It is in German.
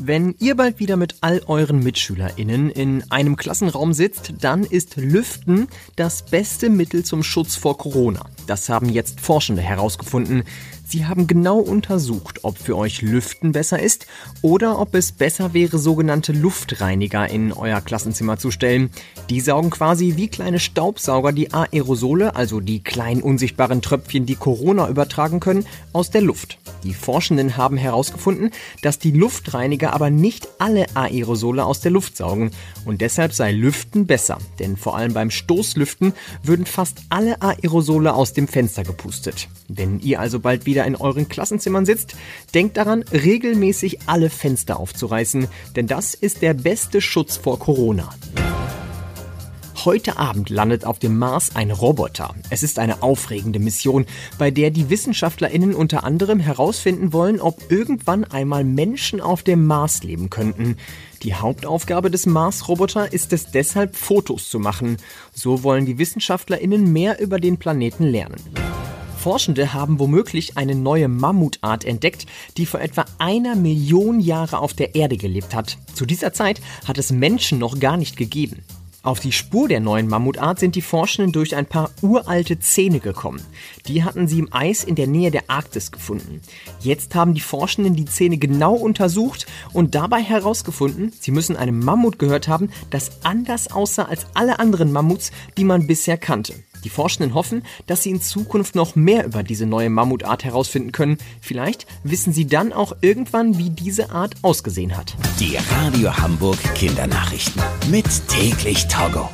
Wenn ihr bald wieder mit all euren MitschülerInnen in einem Klassenraum sitzt, dann ist Lüften das beste Mittel zum Schutz vor Corona. Das haben jetzt Forschende herausgefunden. Sie haben genau untersucht, ob für euch Lüften besser ist oder ob es besser wäre, sogenannte Luftreiniger in euer Klassenzimmer zu stellen. Die saugen quasi wie kleine Staubsauger die Aerosole, also die kleinen unsichtbaren Tröpfchen, die Corona übertragen können, aus der Luft. Die Forschenden haben herausgefunden, dass die Luftreiniger aber nicht alle Aerosole aus der Luft saugen und deshalb sei Lüften besser, denn vor allem beim Stoßlüften würden fast alle Aerosole aus dem Fenster gepustet. Wenn ihr also bald wieder in euren Klassenzimmern sitzt, denkt daran, regelmäßig alle Fenster aufzureißen, denn das ist der beste Schutz vor Corona. Heute Abend landet auf dem Mars ein Roboter. Es ist eine aufregende Mission, bei der die WissenschaftlerInnen unter anderem herausfinden wollen, ob irgendwann einmal Menschen auf dem Mars leben könnten. Die Hauptaufgabe des Mars-Roboter ist es deshalb, Fotos zu machen. So wollen die WissenschaftlerInnen mehr über den Planeten lernen. Forschende haben womöglich eine neue Mammutart entdeckt, die vor etwa einer Million Jahre auf der Erde gelebt hat. Zu dieser Zeit hat es Menschen noch gar nicht gegeben. Auf die Spur der neuen Mammutart sind die Forschenden durch ein paar uralte Zähne gekommen. Die hatten sie im Eis in der Nähe der Arktis gefunden. Jetzt haben die Forschenden die Zähne genau untersucht und dabei herausgefunden, sie müssen einem Mammut gehört haben, das anders aussah als alle anderen Mammuts, die man bisher kannte. Die Forschenden hoffen, dass sie in Zukunft noch mehr über diese neue Mammutart herausfinden können. Vielleicht wissen sie dann auch irgendwann, wie diese Art ausgesehen hat. Die Radio Hamburg Kindernachrichten. Mit täglich Togo.